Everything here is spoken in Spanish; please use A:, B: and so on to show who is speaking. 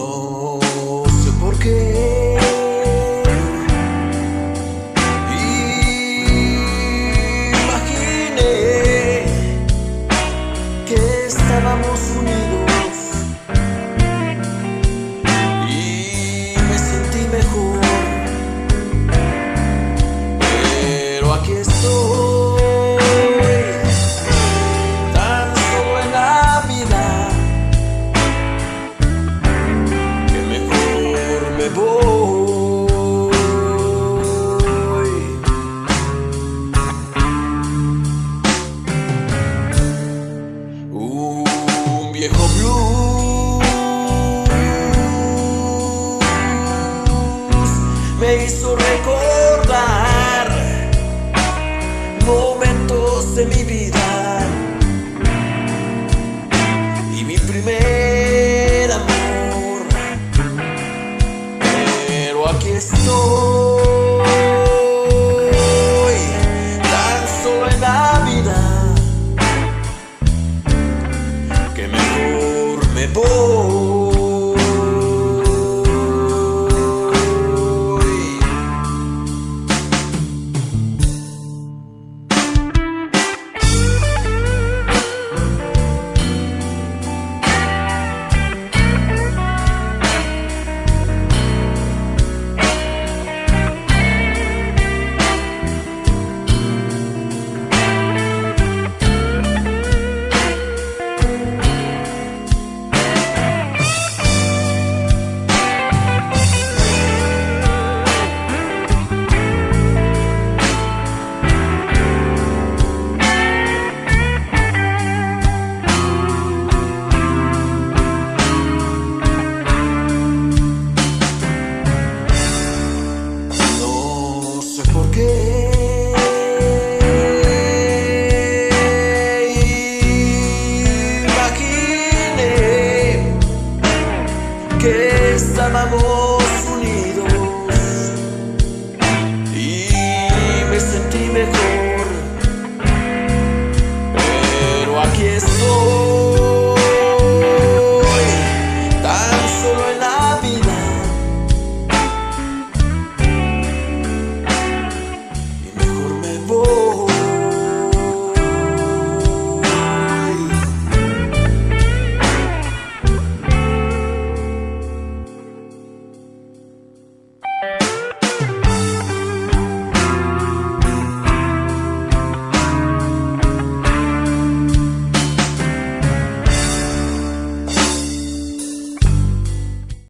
A: No sé por qué. viejo blues me hizo recordar momentos de mi vida y mi primer amor. Pero aquí estoy.